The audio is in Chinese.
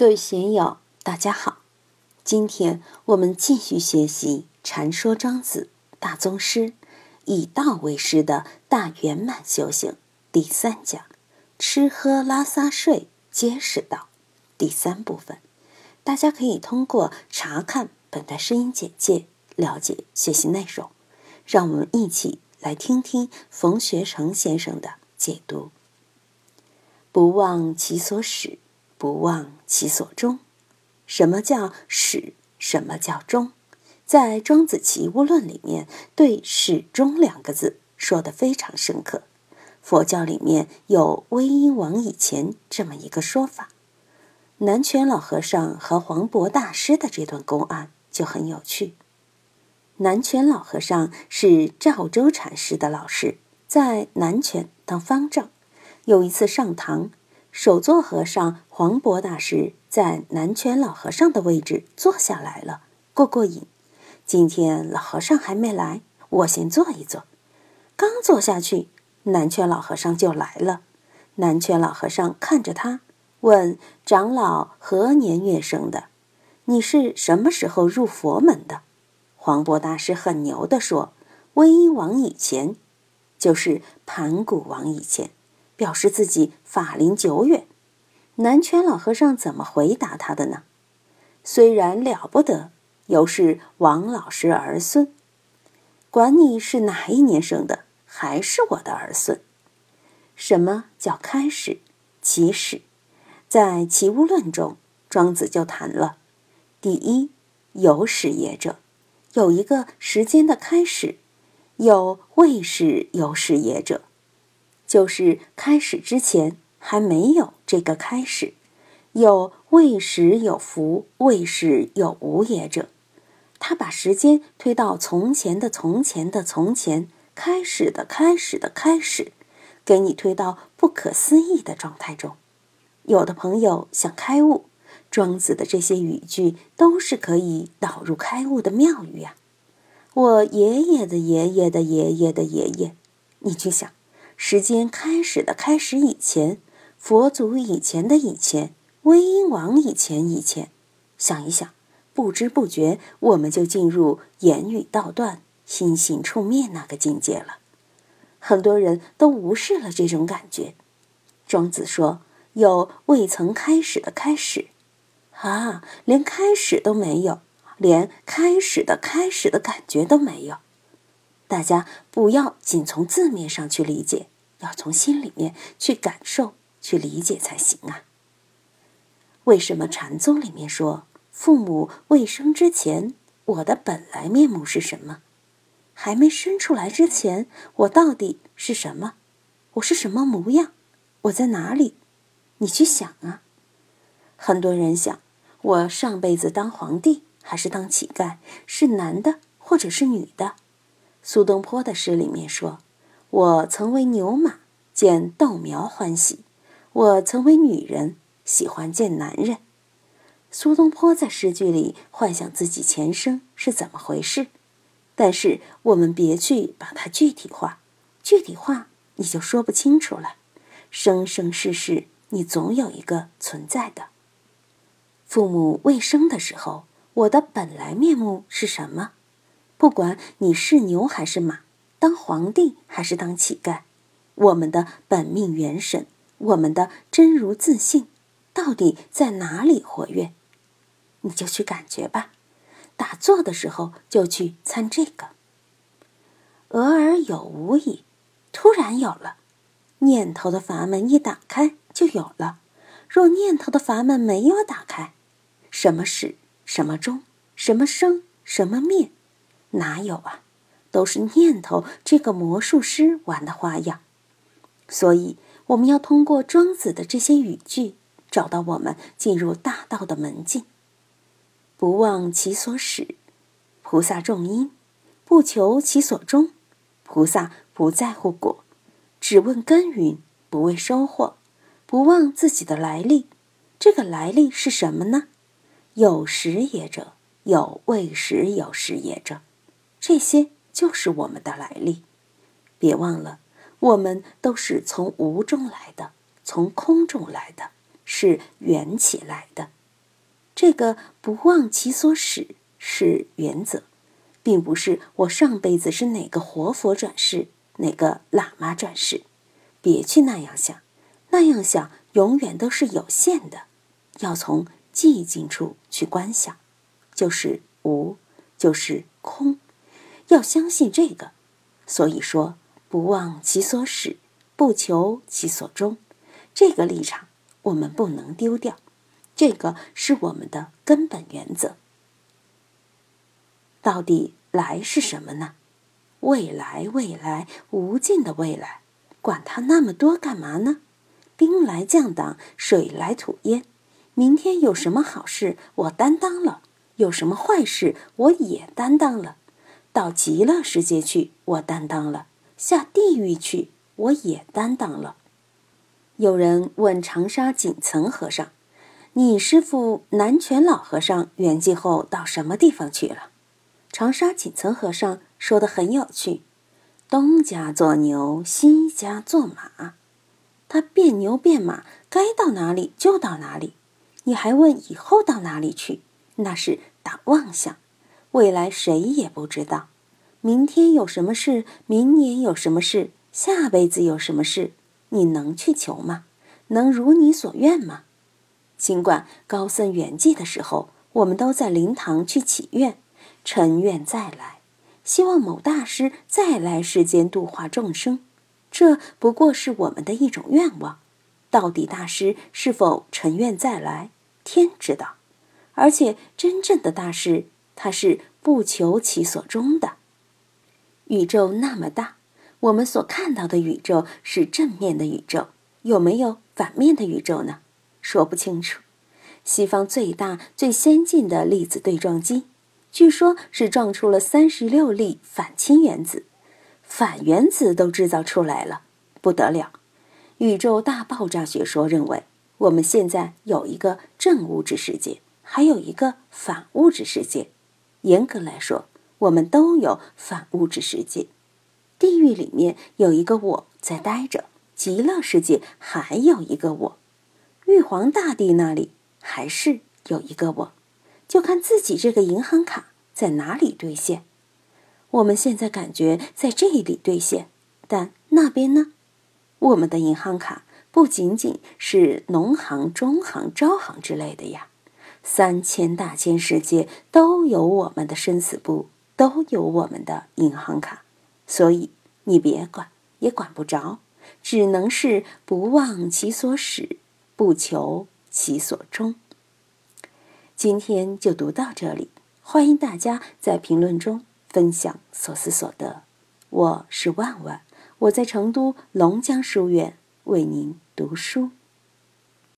各位学友，大家好！今天我们继续学习《禅说庄子大宗师，以道为师的大圆满修行》第三讲“吃喝拉撒睡皆是道”第三部分。大家可以通过查看本段声音简介了解学习内容。让我们一起来听听冯学成先生的解读：“不忘其所始。”不忘其所终，什么叫始？什么叫终？在《庄子齐物论》里面，对“始终”两个字说的非常深刻。佛教里面有“威音王以前”这么一个说法。南泉老和尚和黄渤大师的这段公案就很有趣。南泉老和尚是赵州禅师的老师，在南泉当方丈。有一次上堂。首座和尚黄渤大师在南泉老和尚的位置坐下来了，过过瘾。今天老和尚还没来，我先坐一坐。刚坐下去，南泉老和尚就来了。南泉老和尚看着他，问：“长老何年月生的？你是什么时候入佛门的？”黄渤大师很牛的说：“威音王以前，就是盘古王以前。”表示自己法龄久远，南泉老和尚怎么回答他的呢？虽然了不得，又是王老师儿孙，管你是哪一年生的，还是我的儿孙。什么叫开始？起始，在《齐物论》中，庄子就谈了：第一，有始也者，有一个时间的开始；有未始有始也者。就是开始之前还没有这个开始，有未始有福，未始有无也者。他把时间推到从前的从前的从前，开始的开始的开始，给你推到不可思议的状态中。有的朋友想开悟，庄子的这些语句都是可以导入开悟的妙语呀。我爷爷的爷爷的爷爷的爷爷，你去想。时间开始的开始以前，佛祖以前的以前，威音王以前以前，想一想，不知不觉我们就进入言语道断、心性处灭那个境界了。很多人都无视了这种感觉。庄子说有未曾开始的开始，啊，连开始都没有，连开始的开始的感觉都没有。大家不要仅从字面上去理解，要从心里面去感受、去理解才行啊。为什么禅宗里面说父母未生之前，我的本来面目是什么？还没生出来之前，我到底是什么？我是什么模样？我在哪里？你去想啊。很多人想，我上辈子当皇帝还是当乞丐？是男的或者是女的？苏东坡的诗里面说：“我曾为牛马，见豆苗欢喜；我曾为女人，喜欢见男人。”苏东坡在诗句里幻想自己前生是怎么回事，但是我们别去把它具体化，具体化你就说不清楚了。生生世世，你总有一个存在的。父母未生的时候，我的本来面目是什么？不管你是牛还是马，当皇帝还是当乞丐，我们的本命元神，我们的真如自信，到底在哪里活跃？你就去感觉吧。打坐的时候就去参这个。俄而有无矣，突然有了，念头的阀门一打开就有了。若念头的阀门没有打开，什么始，什么终，什么生，什么灭？哪有啊，都是念头这个魔术师玩的花样。所以我们要通过庄子的这些语句，找到我们进入大道的门径。不忘其所始，菩萨种因；不求其所终，菩萨不在乎果，只问耕耘，不为收获。不忘自己的来历，这个来历是什么呢？有时也者，有未时有时也者。这些就是我们的来历，别忘了，我们都是从无中来的，从空中来的，是缘起来的。这个不忘其所始是原则，并不是我上辈子是哪个活佛转世，哪个喇嘛转世。别去那样想，那样想永远都是有限的。要从寂静处去观想，就是无，就是空。要相信这个。所以说，不忘其所始，不求其所终。这个立场我们不能丢掉。这个是我们的根本原则。到底来是什么呢？未来，未来，无尽的未来，管它那么多干嘛呢？兵来将挡，水来土掩。明天有什么好事，我担当了；有什么坏事，我也担当了。到极乐世界去，我担当了；下地狱去，我也担当了。有人问长沙锦岑和尚。你师父南泉老和尚圆寂后到什么地方去了？长沙锦岑和尚说的很有趣：东家做牛，西家做马，他变牛变马，该到哪里就到哪里。你还问以后到哪里去？那是打妄想。未来谁也不知道，明天有什么事，明年有什么事，下辈子有什么事，你能去求吗？能如你所愿吗？尽管高僧圆寂的时候，我们都在灵堂去祈愿，陈愿再来，希望某大师再来世间度化众生，这不过是我们的一种愿望。到底大师是否陈愿再来，天知道。而且真正的大师，它是不求其所终的。宇宙那么大，我们所看到的宇宙是正面的宇宙，有没有反面的宇宙呢？说不清楚。西方最大、最先进的粒子对撞机，据说是撞出了三十六粒反氢原子，反原子都制造出来了，不得了！宇宙大爆炸学说认为，我们现在有一个正物质世界，还有一个反物质世界。严格来说，我们都有反物质世界。地狱里面有一个我在待着，极乐世界还有一个我。玉皇大帝那里还是有一个我，就看自己这个银行卡在哪里兑现。我们现在感觉在这里兑现，但那边呢？我们的银行卡不仅仅是农行、中行、招行之类的呀，三千大千世界都有我们的生死簿，都有我们的银行卡。所以你别管，也管不着，只能是不忘其所始。不求其所终。今天就读到这里，欢迎大家在评论中分享所思所得。我是万万，我在成都龙江书院为您读书。